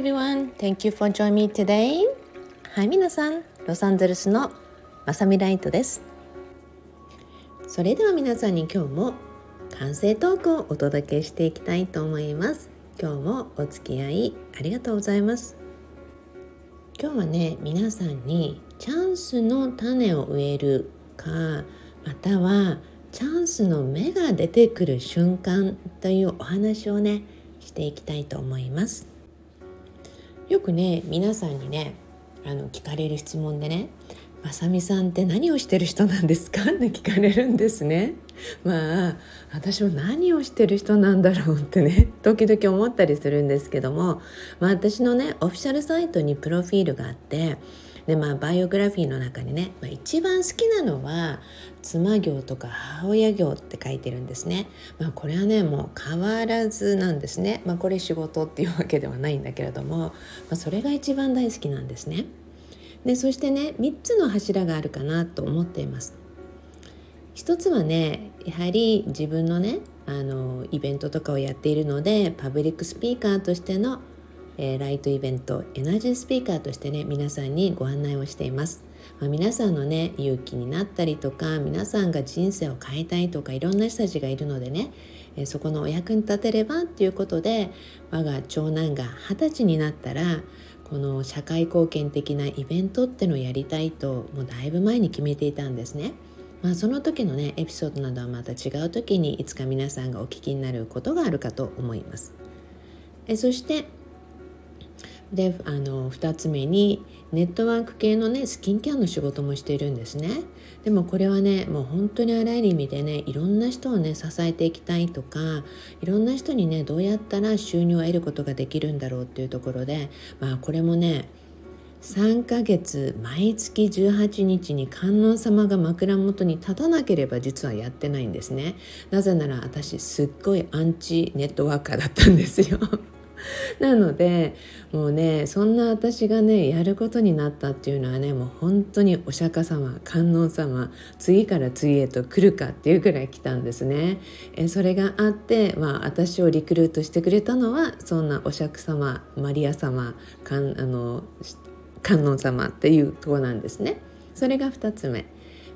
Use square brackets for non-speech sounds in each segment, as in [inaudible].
everyone. Thank you for joining me today. はい、皆さん、ロサンゼルスのまさみライトです。それでは皆さんに今日も完成トークをお届けしていきたいと思います。今日もお付き合いありがとうございます。今日はね、皆さんにチャンスの種を植えるか、またはチャンスの芽が出てくる瞬間というお話をね、していきたいと思いますよくね皆さんにねあの聞かれる質問でね「まさみさんって何をしてる人なんですか?」って聞かれるんですね。まあ私は何をしてる人なんだろう？ってね時々思ったりするんですけども、まあ、私のねオフィシャルサイトにプロフィールがあってでまあバイオグラフィーの中にね、まあ、一番好きなのは妻業とか母親業って書いてるんですね。まあ、これはねもう変わらずなんですね。まあ、これ仕事っていうわけではないんだけれども、まあ、それが一番大好きなんですね。でそしてね3つの柱があるかなと思っています。一つはねやはり自分のねあのイベントとかをやっているのでパブリックスピーカーとしてのえー、ライトイベントエナジースピーカーとしてね皆さんにご案内をしています。まあ、皆さんのね勇気になったりとか皆さんが人生を変えたいとかいろんな人たちがいるのでね、えー、そこのお役に立てればっていうことで我が長男が二十歳になったらこの社会貢献的なイベントってのをやりたいともうだいぶ前に決めていたんですね。まあ、その時のねエピソードなどはまた違う時にいつか皆さんがお聞きになることがあるかと思います。えそしてであの2つ目にネットワーク系のねスキンケアの仕事もしているんですね。でもこれはねもう本当にあらゆる意味でねいろんな人をね支えていきたいとかいろんな人にねどうやったら収入を得ることができるんだろうっていうところでまあこれもね3ヶ月毎月18日に観音様が枕元に立たなければ実はやってないんですね。なぜなら私すっごいアンチネットワーカーだったんですよ。なのでもうねそんな私がねやることになったっていうのはねもう本当にお釈迦様観音様次から次へと来るかっていうくらい来たんですね。えそれがあって、まあ、私をリクルートしてくれたのはそんなお釈迦様マリア様観あの観音様っていうとこなんですね。それが2つ目。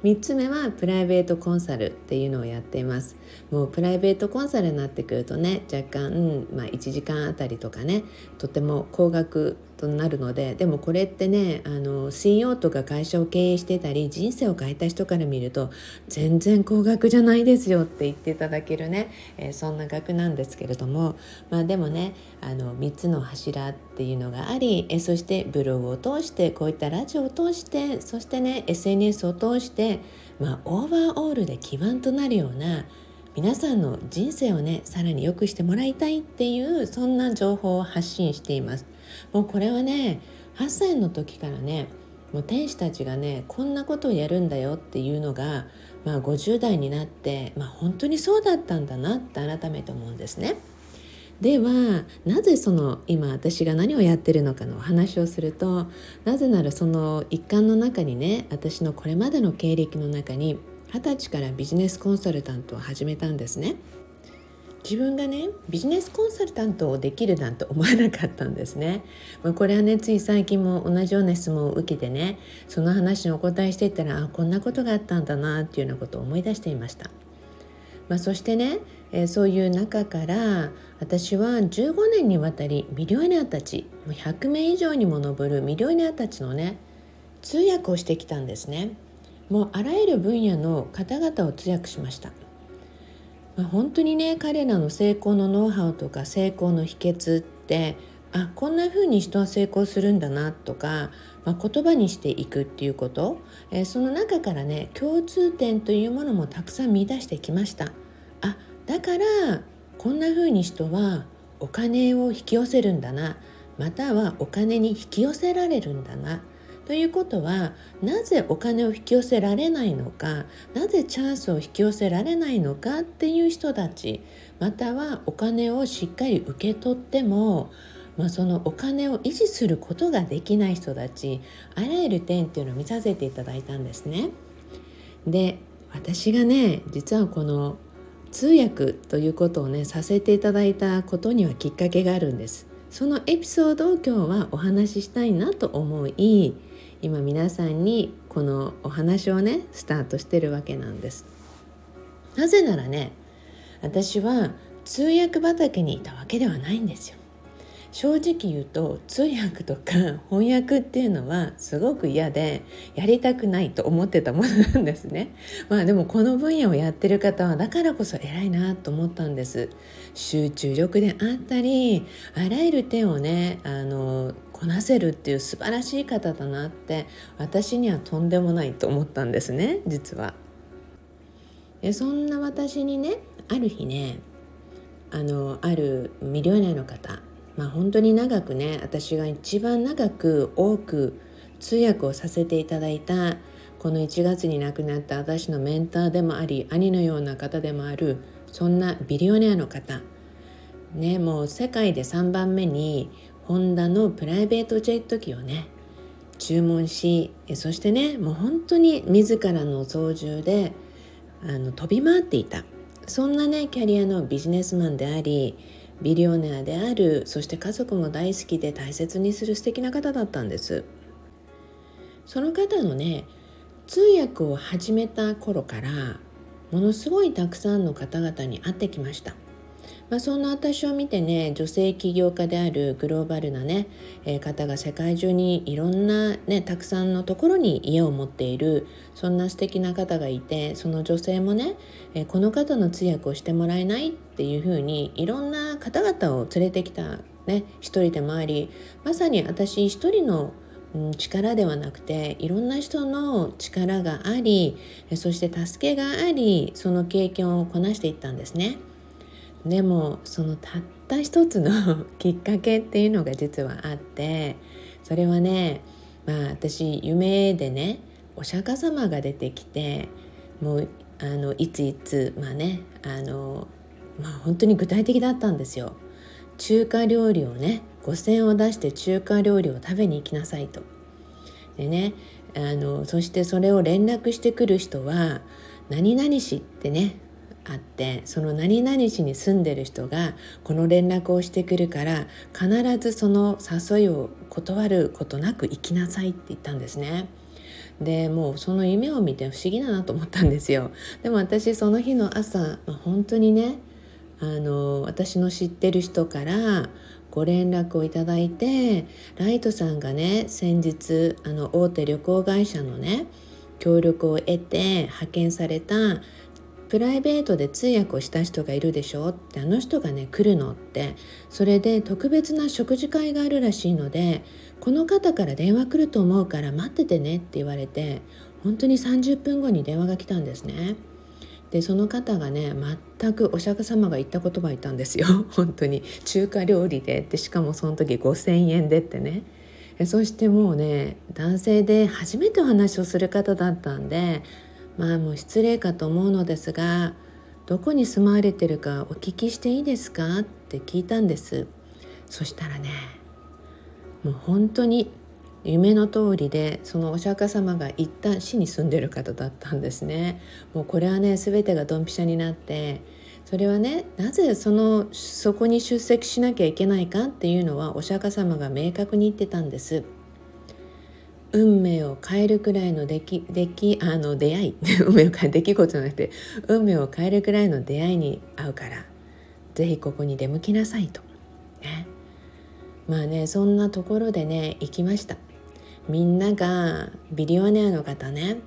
3つ目はプライベートコンサルっていうのをやっています。もうプライベートコンサルになってくるとね若干、まあ、1時間あたりとかねとても高額となるのででもこれってねあの CEO とか会社を経営してたり人生を変えた人から見ると全然高額じゃないですよって言っていただけるね、えー、そんな額なんですけれどもまあでもねあの3つの柱っていうのがあり、えそしてブログを通してこういったラジオを通してそしてね SNS を通してまあオーバーオールで基盤となるような皆さんの人生をねさらに良くしてもらいたいっていうそんな情報を発信しています。もうこれはね8歳の時からねもう天使たちがねこんなことをやるんだよっていうのが、まあ、50代になって、まあ、本当にそうだったんだなって改めて思うんですね。ではなぜその今私が何をやってるのかのお話をするとなぜならその一環の中にね私のこれまでの経歴の中に二十歳からビジネスコンサルタントを始めたんですね。自分がねビジネスコンサルタントをできるなんて思わなかったんですね。まあ、これはねつい最近も同じような質問を受けてねその話にお答えしていったらあこんなことがあったんだなっていうようなことを思い出していました。まあ、そしてね、えー、そういう中から私は15年にわたりミリオネアたち100名以上にも上るミリオネアたちのね通訳をしてきたんですね。もうあらゆる分野の方々を通訳しました。まあ、本当にね彼らの成功のノウハウとか成功の秘訣ってあこんな風に人は成功するんだなとか、まあ、言葉にしていくっていうこと、えー、その中からね共通点というものもたくさん見出してきました。あだからこんな風に人はお金を引き寄せるんだな。またはお金に引き寄せられるんだな。ということはなぜお金を引き寄せられないのかなぜチャンスを引き寄せられないのかっていう人たちまたはお金をしっかり受け取っても、まあ、そのお金を維持することができない人たちあらゆる点っていうのを見させていただいたんですね。で私がね実はこの通訳ということをねさせていただいたことにはきっかけがあるんです。そのエピソードを今日はお話ししたいなと思い今皆さんにこのお話をねスタートしてるわけなんです。なぜならね私は通訳畑にいたわけではないんですよ。正直言うと通訳とか翻訳っていうのはすごく嫌でやりたくないと思ってたものなんですね。[laughs] まあでもこの分野をやってる方はだからこそ偉いなと思ったんです。集中力であったりあらゆる点をねあのこなせるっていう素晴らしい方だなって私にはとんでもないと思ったんですね実は。でそんな私にねある日ねあのあるミリオネアの方まあ本当に長くね私が一番長く多く通訳をさせていただいたこの1月に亡くなった私のメンターでもあり兄のような方でもあるそんなビリオネアの方。ねもう世界で3番目にホンダのプライベートジェット機をね注文しそしてねもう本当に自らの操縦であの飛び回っていた。そんなねキャリアのビジネスマンでありビリオネアであるそして家族も大好きで大切にする素敵な方だったんです。その方のね通訳を始めた頃からものすごいたくさんの方々に会ってきました。まあ、そんな私を見てね女性起業家であるグローバルなね、えー、方が世界中にいろんなねたくさんのところに家を持っているそんな素敵な方がいてその女性もね、えー、この方の通訳をしてもらえないっていうふうにいろんな方々を連れてきたね一人でもありまさに私一人の力ではなくていろんな人の力がありそして助けがありその経験をこなしていったんですね。でもそのたった一つのきっかけっていうのが実はあってそれはねまあ私夢でねお釈迦様が出てきてもうあのいついつまあねあのまあ本当に具体的だったんですよ。中華料理をね5,000を出して中華料理を食べに行きなさいと。でねあのそしてそれを連絡してくる人は「何々し」ってねあってその何々市に住んでる人がこの連絡をしてくるから必ずその誘いを断ることなく行きなさいって言ったんですね。でもうその夢を見て不思議だなと思ったんですよ。でも私その日の朝、まあ、本当にねあの私の知ってる人からご連絡をいただいてライトさんがね先日あの大手旅行会社のね協力を得て派遣されたプライベートで通訳をした人がいるでしょ？ってあの人がね来るのってそれで特別な食事会があるらしいのでこの方から電話来ると思うから待っててねって言われて本当に30分後に電話が来たんですね。でその方がね全くお釈迦様が言った言葉言ったんですよ。[laughs] 本当に。中華料理で。ってしかもその時5,000円でってね。そしてもうね男性で初めてお話をする方だったんでまあもう失礼かと思うのですがどこに住まわれてるかお聞きしていいですか？って聞いたんです。そしたらねもう本当に夢の通りでそのお釈迦様が言った市に住んでる方だったんですね。もうこれはね全てがドンピシャになってそれはねなぜそのそこに出席しなきゃいけないかっていうのはお釈迦様が明確に言ってたんです。運命を変えるくらいの出来出来あの出会い [laughs] 運命を変える出来事じゃなくて運命を変えるくらいの出会いに会うから是非ここに出向きなさいと。ね、まあねそんなところでね行きました。みんながビリオネアの方ね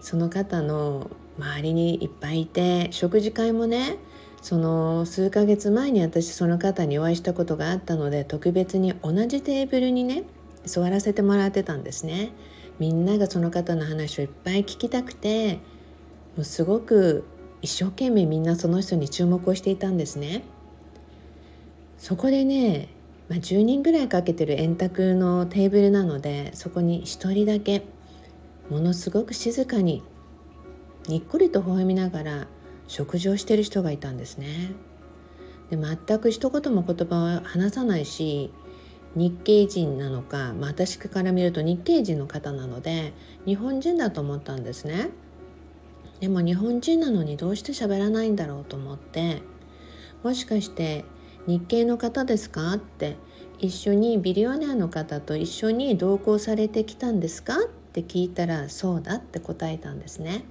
その方の周りにいっぱいいて食事会もねその数ヶ月前に私その方にお会いしたことがあったので特別に同じテーブルにね座らせてもらってたんですね。みんながその方の話をいっぱい聞きたくてもうすごく一生懸命みんなその人に注目をしていたんですね。そこでね、まあ、10人ぐらいかけてる円卓のテーブルなのでそこに1人だけものすごく静かににっこりと微笑みながら食事をしてる人がいたんですね。で全く一言も言葉は話さないし日系人なのか、まあ、私から見ると日系人の方なので日本人だと思ったんですね。でも日本人なのにどうして喋らないんだろうと思ってもしかして日系の方ですか？って一緒にビリオネアの方と一緒に同行されてきたんですか？って聞いたらそうだって答えたんですね。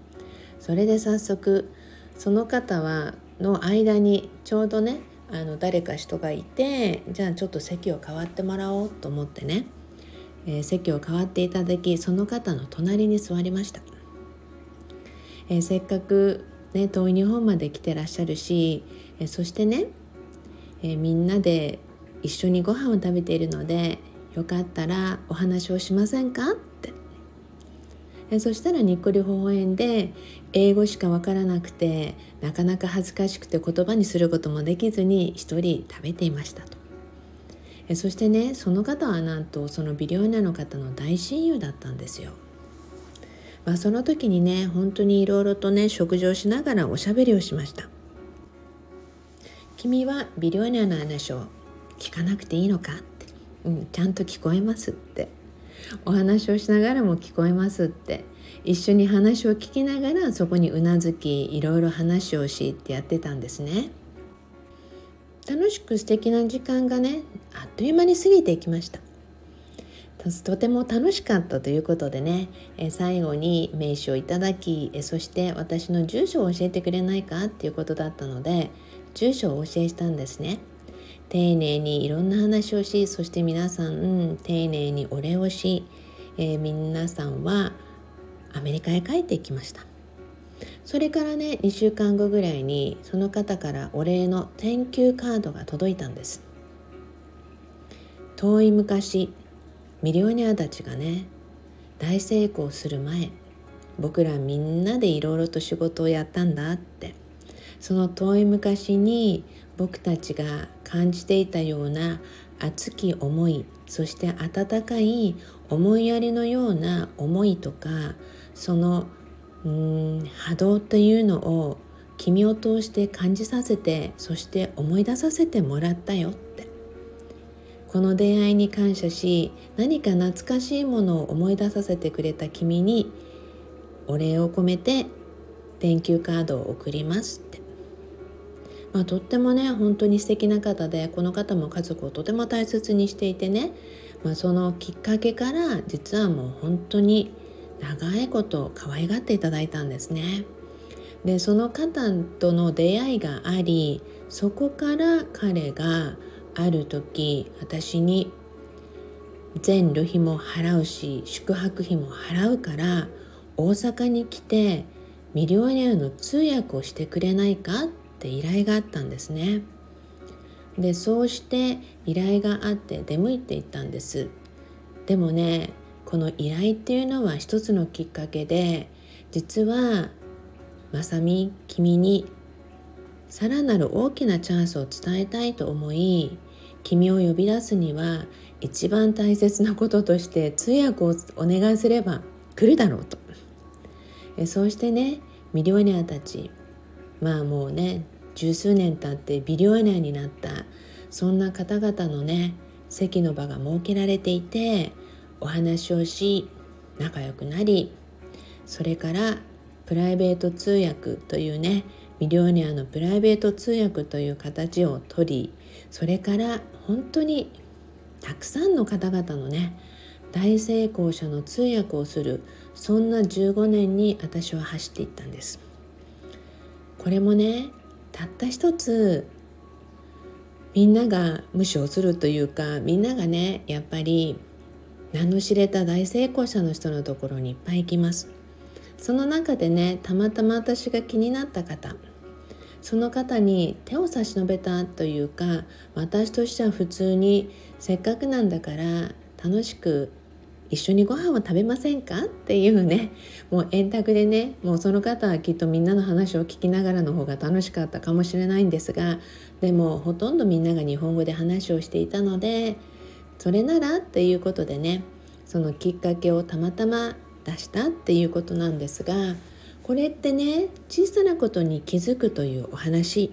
それで早速その方はの間にちょうどねあの誰か人がいてじゃあちょっと席を代わってもらおうと思ってね、えー、席を代わっていただきその方の隣に座りました、えー、せっかくね遠い日本まで来てらっしゃるし、えー、そしてね、えみんなで一緒にご飯を食べているのでよかったらお話をしませんか？そしたらにっこり微笑んで英語しかわからなくてなかなか恥ずかしくて言葉にすることもできずに一人食べていましたとそしてねその方はなんとそのビリオネアの方の大親友だったんですよ。まあ、その時にね本当にいろいろとね食事をしながらおしゃべりをしました。君はビリオネアの話を聞かなくていいのか？って、うん、ちゃんと聞こえますってお話をしながらも聞こえますって。一緒に話を聞きながらそこにうなずきいろいろ話をしってやってたんですね。楽しく素敵な時間がねあっという間に過ぎていきました。とても楽しかったということでねえ最後に名刺をいただきえそして私の住所を教えてくれないかっていうことだったので住所をお教えしたんですね。丁寧にいろんな話をしそして皆さん、うん、丁寧にお礼をし、えー、皆さんはアメリカへ帰ってきました。それからね2週間後ぐらいにその方からお礼の天球カードが届いたんです。遠い昔ミリオネアたちがね大成功する前僕らみんなでいろいろと仕事をやったんだって。その遠い昔に僕たちが感じていたような熱き思いそして温かい思いやりのような思いとかそのうん波動というのを君を通して感じさせてそして思い出させてもらったよって。この出会いに感謝し何か懐かしいものを思い出させてくれた君にお礼を込めて電球カードを送りますって。まあ、とってもね本当に素敵な方でこの方も家族をとても大切にしていてね、まあ、そのきっかけから実はもう本当に長いこと可愛がっていただいたんですね。でその方との出会いがありそこから彼がある時私に全旅費も払うし宿泊費も払うから大阪に来てミリオネアの通訳をしてくれないかっって依頼があったんですね。でそうして依頼があって出向いていったんです。でもねこの依頼っていうのは一つのきっかけで実はまさみ君にさらなる大きなチャンスを伝えたいと思い君を呼び出すには一番大切なこととして通訳をお願いすれば来るだろうと。そうしてねミリオネアたちまあもうね十数年経ってビリオネになったそんな方々のね席の場が設けられていてお話をし仲良くなりそれからプライベート通訳というねミリオネアのプライベート通訳という形をとりそれから本当にたくさんの方々のね大成功者の通訳をするそんな15年に私は走っていったんです。これもねたった一つみんなが無視をするというかみんながねやっぱり名の知れた大成功者の人のところにいっぱい行きます。その中でねたまたま私が気になった方その方に手を差し伸べたというか私としては普通にせっかくなんだから楽しく一緒にご飯を食べませんか？っていうねもう円卓でねもうその方はきっとみんなの話を聞きながらの方が楽しかったかもしれないんですがでもほとんどみんなが日本語で話をしていたのでそれならっていうことでねそのきっかけをたまたま出したっていうことなんですがこれってね小さなことに気づくというお話。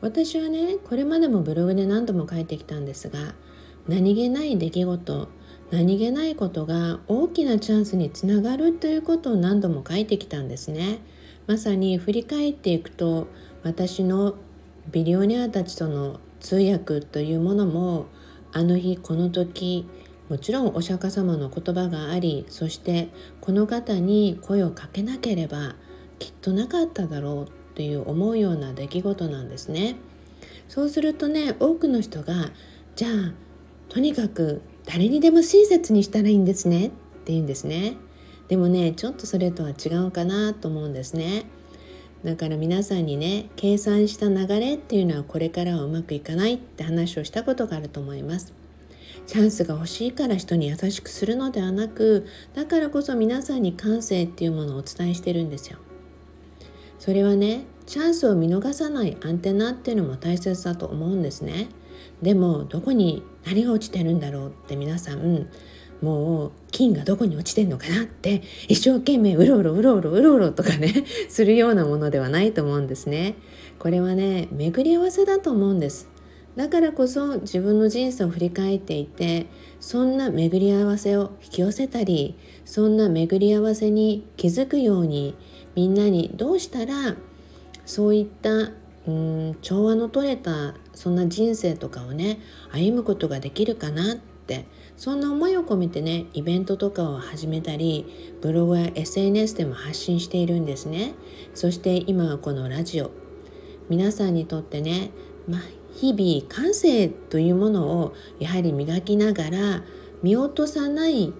私はねこれまでもブログで何度も書いてきたんですが何気ない出来事何気ないことが大きなチャンスにつながるということを何度も書いてきたんですね。まさに振り返っていくと私のビリオネアたちとの通訳というものもあの日この時もちろんお釈迦様の言葉がありそしてこの方に声をかけなければきっとなかっただろうという思うような出来事なんですね。そうするとね多くの人がじゃあとにかく誰にでも親切にしたらいいんですねって言うんですね。でもねちょっとそれとは違うかなと思うんですね。だから皆さんにね計算した流れっていうのはこれからはうまくいかないって話をしたことがあると思います。チャンスが欲しいから人に優しくするのではなくだからこそ皆さんに感性っていうものをお伝えしてるんですよ。それはねチャンスを見逃さないアンテナっていうのも大切だと思うんですね。でもどこに何が落ちてるんだろうって皆さんもう金がどこに落ちてんのかなって一生懸命うろうろうろうろうろうろとかねするようなものではないと思うんですね。これはね巡り合わせだと思うんです。だからこそ自分の人生を振り返っていてそんな巡り合わせを引き寄せたりそんな巡り合わせに気づくようにみんなにどうしたらそういったうん調和の取れたそんな人生とかをね歩むことができるかなってそんな思いを込めてねイベントとかを始めたりブログや SNS でも発信しているんですね。そして今はこのラジオ。皆さんにとってね、まあ、日々感性というものをやはり磨きながら見落とさない、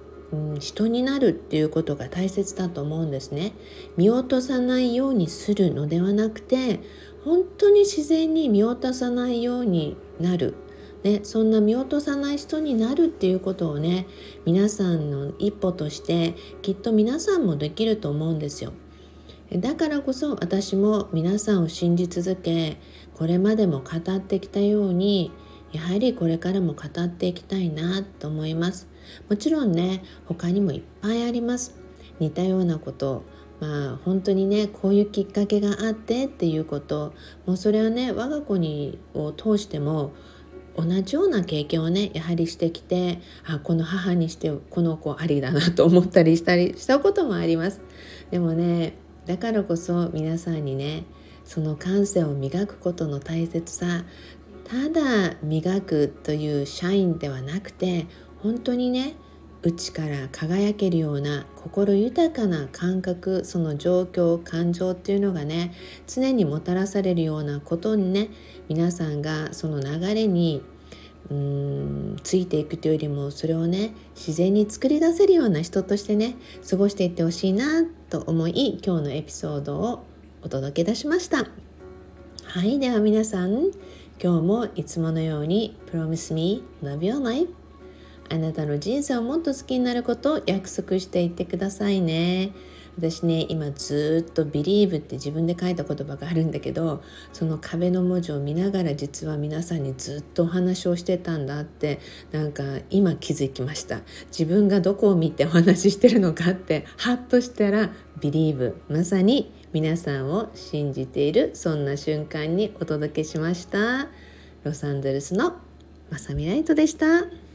人になるっていうことが大切だと思うんですね。見落とさないようにするのではなくて本当に自然に見落とさないようになるね、そんな見落とさない人になるっていうことをね皆さんの一歩としてきっと皆さんもできると思うんですよ。だからこそ私も皆さんを信じ続けこれまでも語ってきたようにやはりこれからも語っていきたいなと思います。もちろんね他にもいっぱいあります似たようなことまあ本当にねこういうきっかけがあってっていうこと。もうそれはね我が子にを通しても同じような経験をねやはりしてきてあこの母にしてこの子ありだなと思ったりしたりしたこともあります。でもねだからこそ皆さんにねその感性を磨くことの大切さただ磨くという社員ではなくて本当にね内から輝けるような心豊かな感覚その状況感情っていうのがね常にもたらされるようなことにね皆さんがその流れにうーんついていくというよりもそれをね自然に作り出せるような人としてね過ごしていってほしいなと思い今日のエピソードをお届けいたしました。はいでは皆さん今日もいつものように Promise me love your life. あなたの人生をもっと好きになることを約束していってくださいね。私ね今ずっと「Believe」って自分で書いた言葉があるんだけどその壁の文字を見ながら実は皆さんにずっとお話をしてたんだってなんか今気づきました自分がどこを見てお話ししてるのかってハッとしたら「Believe」まさに皆さんを信じているそんな瞬間にお届けしましたロサンゼルスのまさみライトでした。